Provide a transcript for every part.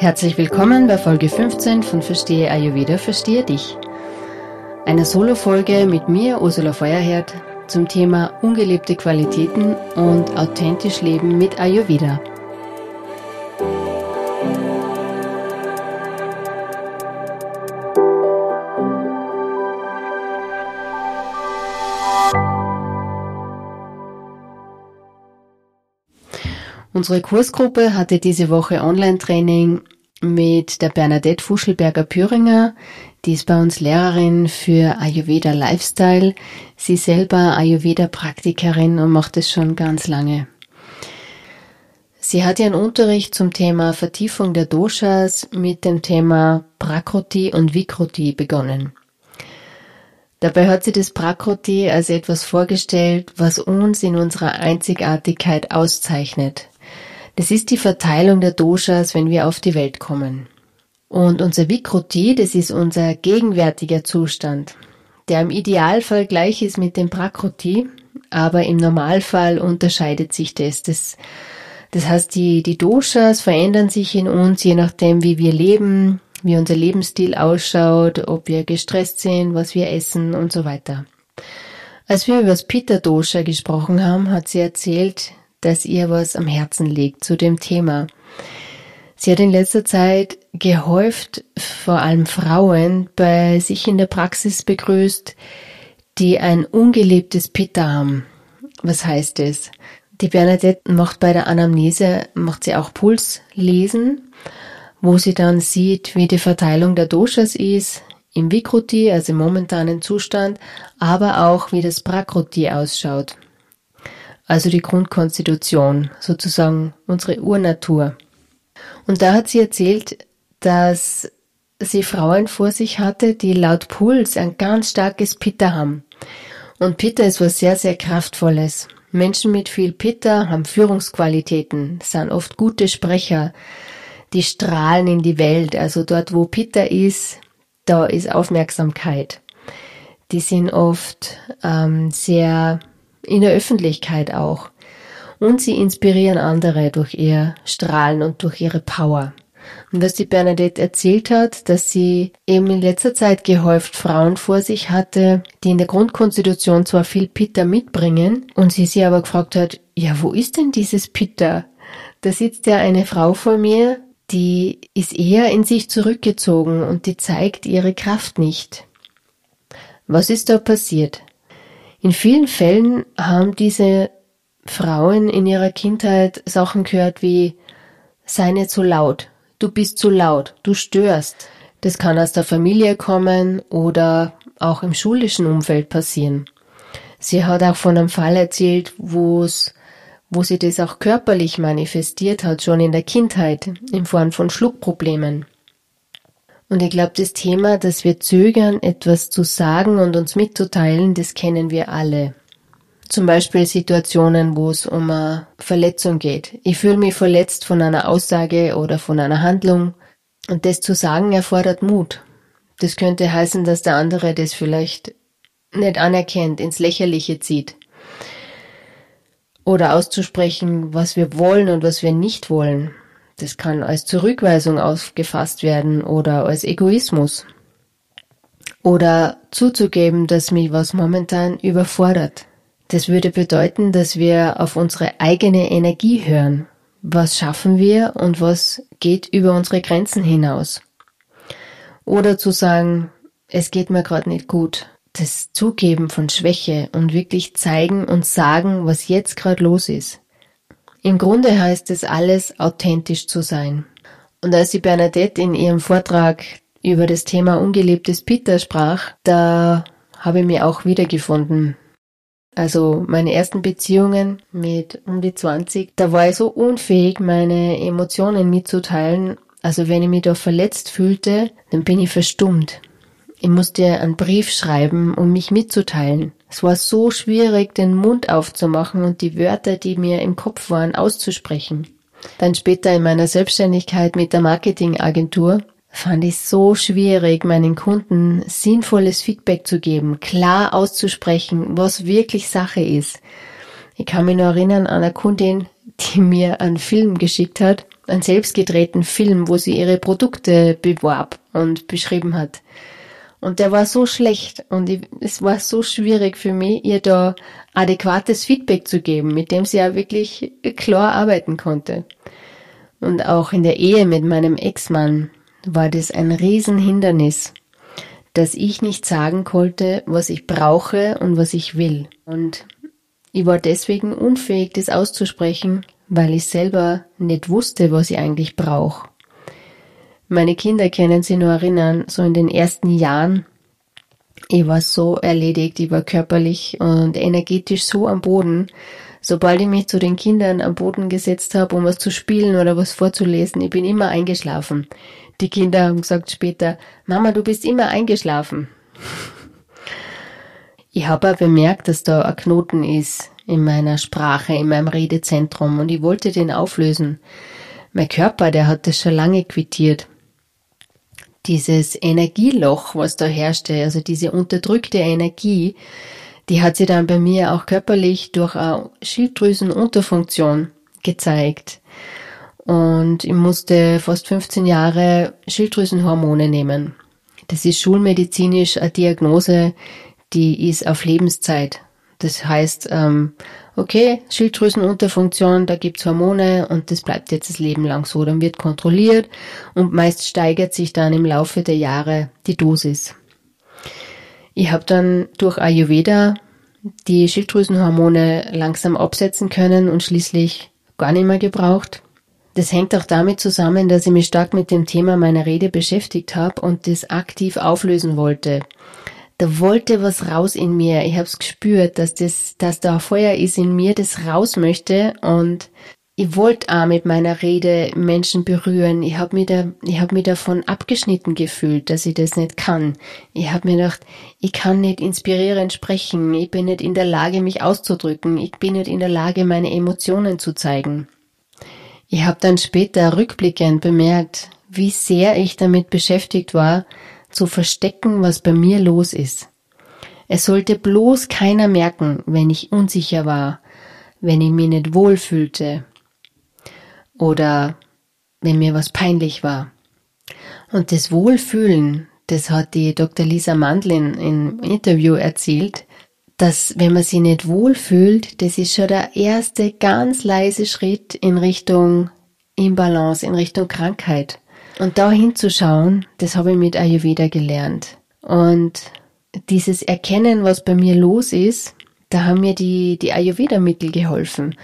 Herzlich willkommen bei Folge 15 von Verstehe Ayurveda, Verstehe dich. Eine Solo-Folge mit mir, Ursula Feuerherd, zum Thema ungelebte Qualitäten und authentisch Leben mit Ayurveda. Unsere Kursgruppe hatte diese Woche Online-Training mit der Bernadette Fuschelberger-Püringer. Die ist bei uns Lehrerin für Ayurveda Lifestyle. Sie selber Ayurveda-Praktikerin und macht es schon ganz lange. Sie hat ihren Unterricht zum Thema Vertiefung der Doshas mit dem Thema Prakroti und Vikroti begonnen. Dabei hat sie das Prakroti als etwas vorgestellt, was uns in unserer Einzigartigkeit auszeichnet. Das ist die Verteilung der Doshas, wenn wir auf die Welt kommen. Und unser Vikruti, das ist unser gegenwärtiger Zustand, der im Idealfall gleich ist mit dem Prakruti, aber im Normalfall unterscheidet sich das. Das, das heißt, die, die Doshas verändern sich in uns, je nachdem, wie wir leben, wie unser Lebensstil ausschaut, ob wir gestresst sind, was wir essen und so weiter. Als wir über das Pitta-Dosha gesprochen haben, hat sie erzählt, dass ihr was am Herzen liegt zu dem Thema. Sie hat in letzter Zeit gehäuft, vor allem Frauen, bei sich in der Praxis begrüßt, die ein ungelebtes Pitta haben. Was heißt es? Die Bernadette macht bei der Anamnese, macht sie auch Pulslesen, wo sie dann sieht, wie die Verteilung der Doshas ist, im Vikruti, also im momentanen Zustand, aber auch wie das Prakruti ausschaut also die Grundkonstitution, sozusagen unsere Urnatur. Und da hat sie erzählt, dass sie Frauen vor sich hatte, die laut Puls ein ganz starkes Pitta haben. Und Pitta ist was sehr, sehr Kraftvolles. Menschen mit viel Pitta haben Führungsqualitäten, sind oft gute Sprecher, die strahlen in die Welt. Also dort, wo Pitta ist, da ist Aufmerksamkeit. Die sind oft ähm, sehr in der Öffentlichkeit auch. Und sie inspirieren andere durch ihr Strahlen und durch ihre Power. Und was die Bernadette erzählt hat, dass sie eben in letzter Zeit gehäuft Frauen vor sich hatte, die in der Grundkonstitution zwar viel Pitta mitbringen, und sie sie aber gefragt hat, ja, wo ist denn dieses Pitta? Da sitzt ja eine Frau vor mir, die ist eher in sich zurückgezogen und die zeigt ihre Kraft nicht. Was ist da passiert? In vielen Fällen haben diese Frauen in ihrer Kindheit Sachen gehört wie sei nicht so laut, du bist zu laut, du störst. Das kann aus der Familie kommen oder auch im schulischen Umfeld passieren. Sie hat auch von einem Fall erzählt, wo es wo sie das auch körperlich manifestiert hat, schon in der Kindheit, in Form von Schluckproblemen. Und ich glaube, das Thema, dass wir zögern, etwas zu sagen und uns mitzuteilen, das kennen wir alle. Zum Beispiel Situationen, wo es um eine Verletzung geht. Ich fühle mich verletzt von einer Aussage oder von einer Handlung. Und das zu sagen erfordert Mut. Das könnte heißen, dass der andere das vielleicht nicht anerkennt, ins Lächerliche zieht. Oder auszusprechen, was wir wollen und was wir nicht wollen. Das kann als Zurückweisung aufgefasst werden oder als Egoismus. Oder zuzugeben, dass mich was momentan überfordert. Das würde bedeuten, dass wir auf unsere eigene Energie hören. Was schaffen wir und was geht über unsere Grenzen hinaus? Oder zu sagen, es geht mir gerade nicht gut. Das Zugeben von Schwäche und wirklich zeigen und sagen, was jetzt gerade los ist. Im Grunde heißt es alles, authentisch zu sein. Und als die Bernadette in ihrem Vortrag über das Thema ungelebtes Pitta sprach, da habe ich mich auch wiedergefunden. Also meine ersten Beziehungen mit um die 20, da war ich so unfähig, meine Emotionen mitzuteilen. Also wenn ich mich da verletzt fühlte, dann bin ich verstummt. Ich musste einen Brief schreiben, um mich mitzuteilen. Es war so schwierig, den Mund aufzumachen und die Wörter, die mir im Kopf waren, auszusprechen. Dann später in meiner Selbstständigkeit mit der Marketingagentur fand ich so schwierig, meinen Kunden sinnvolles Feedback zu geben, klar auszusprechen, was wirklich Sache ist. Ich kann mich nur erinnern an eine Kundin, die mir einen Film geschickt hat einen selbstgedrehten Film, wo sie ihre Produkte bewarb und beschrieben hat. Und der war so schlecht und ich, es war so schwierig für mich, ihr da adäquates Feedback zu geben, mit dem sie ja wirklich klar arbeiten konnte. Und auch in der Ehe mit meinem Ex-Mann war das ein Riesenhindernis, dass ich nicht sagen konnte, was ich brauche und was ich will. Und ich war deswegen unfähig, das auszusprechen, weil ich selber nicht wusste, was ich eigentlich brauche. Meine Kinder können sich nur erinnern, so in den ersten Jahren, ich war so erledigt, ich war körperlich und energetisch so am Boden. Sobald ich mich zu den Kindern am Boden gesetzt habe, um was zu spielen oder was vorzulesen, ich bin immer eingeschlafen. Die Kinder haben gesagt später, Mama, du bist immer eingeschlafen. Ich habe auch bemerkt, dass da ein Knoten ist in meiner Sprache, in meinem Redezentrum und ich wollte den auflösen. Mein Körper, der hat das schon lange quittiert dieses Energieloch, was da herrschte, also diese unterdrückte Energie, die hat sich dann bei mir auch körperlich durch eine Schilddrüsenunterfunktion gezeigt. Und ich musste fast 15 Jahre Schilddrüsenhormone nehmen. Das ist schulmedizinisch eine Diagnose, die ist auf Lebenszeit. Das heißt, ähm, okay, Schilddrüsenunterfunktion, da gibt's Hormone und das bleibt jetzt das Leben lang so. Dann wird kontrolliert und meist steigert sich dann im Laufe der Jahre die Dosis. Ich habe dann durch Ayurveda die Schilddrüsenhormone langsam absetzen können und schließlich gar nicht mehr gebraucht. Das hängt auch damit zusammen, dass ich mich stark mit dem Thema meiner Rede beschäftigt habe und das aktiv auflösen wollte da wollte was raus in mir. Ich habe es gespürt, dass das, dass da Feuer ist in mir, das raus möchte und ich wollte auch mit meiner Rede Menschen berühren. Ich habe mich, da, ich hab mich davon abgeschnitten gefühlt, dass ich das nicht kann. Ich habe mir gedacht, ich kann nicht inspirierend sprechen. Ich bin nicht in der Lage, mich auszudrücken. Ich bin nicht in der Lage, meine Emotionen zu zeigen. Ich habe dann später rückblickend bemerkt, wie sehr ich damit beschäftigt war, zu verstecken, was bei mir los ist. Es sollte bloß keiner merken, wenn ich unsicher war, wenn ich mich nicht wohlfühlte oder wenn mir was peinlich war. Und das Wohlfühlen, das hat die Dr. Lisa Mandlin im Interview erzählt, dass wenn man sich nicht wohlfühlt, das ist schon der erste ganz leise Schritt in Richtung Imbalance, in Richtung Krankheit. Und da hinzuschauen, das habe ich mit Ayurveda gelernt. Und dieses Erkennen, was bei mir los ist, da haben mir die, die Ayurveda-Mittel geholfen.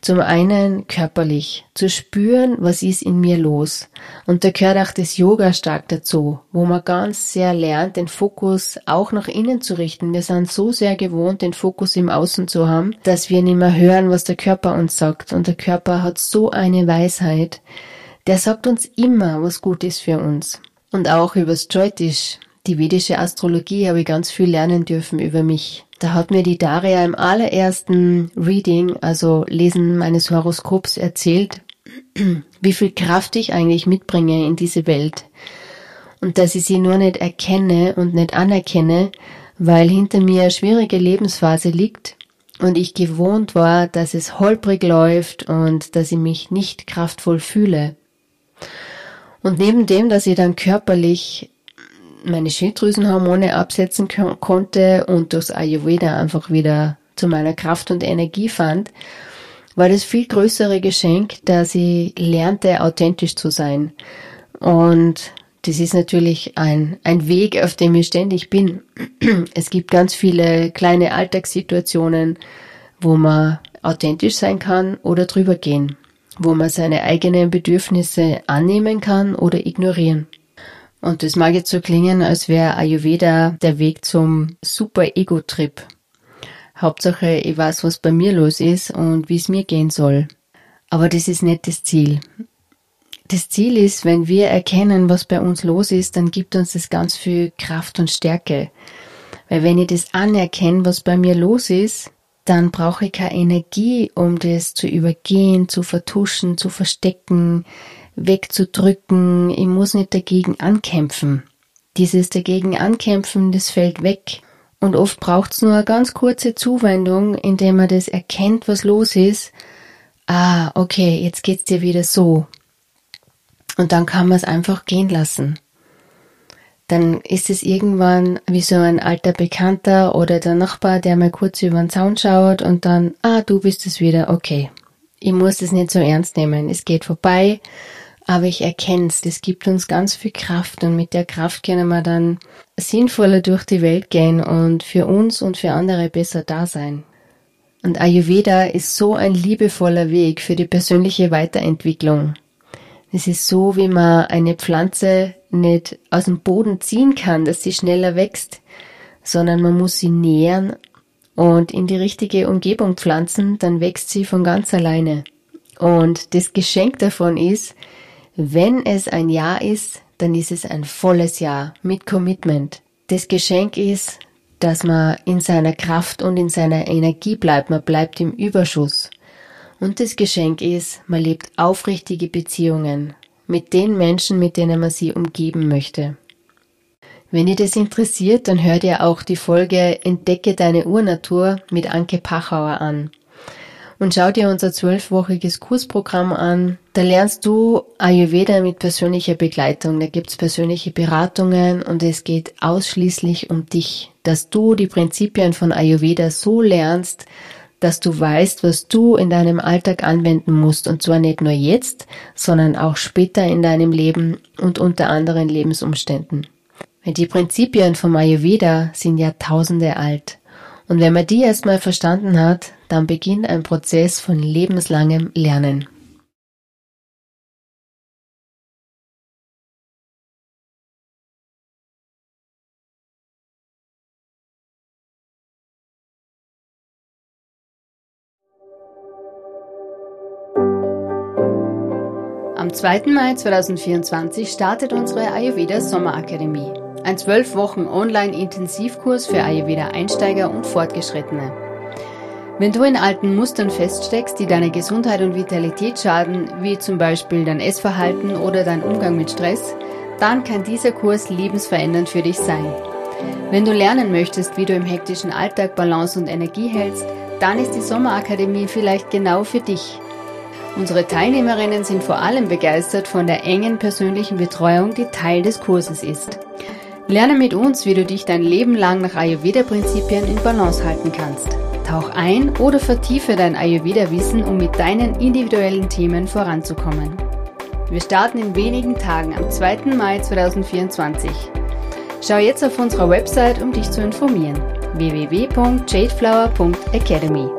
Zum einen körperlich, zu spüren, was ist in mir los. Und da gehört auch das Yoga stark dazu, wo man ganz sehr lernt, den Fokus auch nach innen zu richten. Wir sind so sehr gewohnt, den Fokus im Außen zu haben, dass wir nicht mehr hören, was der Körper uns sagt. Und der Körper hat so eine Weisheit, der sagt uns immer, was gut ist für uns. Und auch übers Jyotish, die vedische Astrologie, habe ich ganz viel lernen dürfen über mich. Da hat mir die Daria im allerersten Reading, also Lesen meines Horoskops, erzählt, wie viel Kraft ich eigentlich mitbringe in diese Welt. Und dass ich sie nur nicht erkenne und nicht anerkenne, weil hinter mir eine schwierige Lebensphase liegt und ich gewohnt war, dass es holprig läuft und dass ich mich nicht kraftvoll fühle. Und neben dem, dass ich dann körperlich meine Schilddrüsenhormone absetzen konnte und das Ayurveda einfach wieder zu meiner Kraft und Energie fand, war das viel größere Geschenk, dass ich lernte, authentisch zu sein. Und das ist natürlich ein, ein Weg, auf dem ich ständig bin. Es gibt ganz viele kleine Alltagssituationen, wo man authentisch sein kann oder drüber gehen wo man seine eigenen Bedürfnisse annehmen kann oder ignorieren. Und das mag jetzt so klingen, als wäre Ayurveda der Weg zum Super-Ego-Trip. Hauptsache, ich weiß, was bei mir los ist und wie es mir gehen soll. Aber das ist nicht das Ziel. Das Ziel ist, wenn wir erkennen, was bei uns los ist, dann gibt uns das ganz viel Kraft und Stärke. Weil wenn ich das anerkenne, was bei mir los ist, dann brauche ich keine Energie, um das zu übergehen, zu vertuschen, zu verstecken, wegzudrücken. Ich muss nicht dagegen ankämpfen. Dieses dagegen ankämpfen, das fällt weg. Und oft braucht es nur eine ganz kurze Zuwendung, indem man das erkennt, was los ist. Ah, okay, jetzt geht's dir wieder so. Und dann kann man es einfach gehen lassen. Dann ist es irgendwann wie so ein alter Bekannter oder der Nachbar, der mal kurz über den Zaun schaut und dann, ah, du bist es wieder, okay. Ich muss es nicht so ernst nehmen. Es geht vorbei, aber ich erkenne es. Das gibt uns ganz viel Kraft und mit der Kraft können wir dann sinnvoller durch die Welt gehen und für uns und für andere besser da sein. Und Ayurveda ist so ein liebevoller Weg für die persönliche Weiterentwicklung. Es ist so, wie man eine Pflanze nicht aus dem Boden ziehen kann, dass sie schneller wächst, sondern man muss sie nähren und in die richtige Umgebung pflanzen, dann wächst sie von ganz alleine. Und das Geschenk davon ist, wenn es ein Jahr ist, dann ist es ein volles Jahr mit Commitment. Das Geschenk ist, dass man in seiner Kraft und in seiner Energie bleibt, man bleibt im Überschuss. Und das Geschenk ist, man lebt aufrichtige Beziehungen mit den Menschen, mit denen man sie umgeben möchte. Wenn ihr das interessiert, dann hört ihr auch die Folge Entdecke deine Urnatur mit Anke Pachauer an. Und schau dir unser zwölfwöchiges Kursprogramm an. Da lernst du Ayurveda mit persönlicher Begleitung. Da gibt's persönliche Beratungen und es geht ausschließlich um dich, dass du die Prinzipien von Ayurveda so lernst, dass du weißt, was du in deinem Alltag anwenden musst und zwar nicht nur jetzt, sondern auch später in deinem Leben und unter anderen Lebensumständen. Die Prinzipien vom Ayurveda sind Jahrtausende alt. Und wenn man die erstmal verstanden hat, dann beginnt ein Prozess von lebenslangem Lernen. Am 2. Mai 2024 startet unsere Ayurveda Sommerakademie. Ein zwölf Wochen Online-Intensivkurs für Ayurveda-Einsteiger und Fortgeschrittene. Wenn du in alten Mustern feststeckst, die deine Gesundheit und Vitalität schaden, wie zum Beispiel dein Essverhalten oder dein Umgang mit Stress, dann kann dieser Kurs lebensverändernd für dich sein. Wenn du lernen möchtest, wie du im hektischen Alltag Balance und Energie hältst, dann ist die Sommerakademie vielleicht genau für dich. Unsere Teilnehmerinnen sind vor allem begeistert von der engen persönlichen Betreuung, die Teil des Kurses ist. Lerne mit uns, wie du dich dein Leben lang nach Ayurveda-Prinzipien in Balance halten kannst. Tauch ein oder vertiefe dein Ayurveda-Wissen, um mit deinen individuellen Themen voranzukommen. Wir starten in wenigen Tagen am 2. Mai 2024. Schau jetzt auf unserer Website, um dich zu informieren. www.jadeflower.academy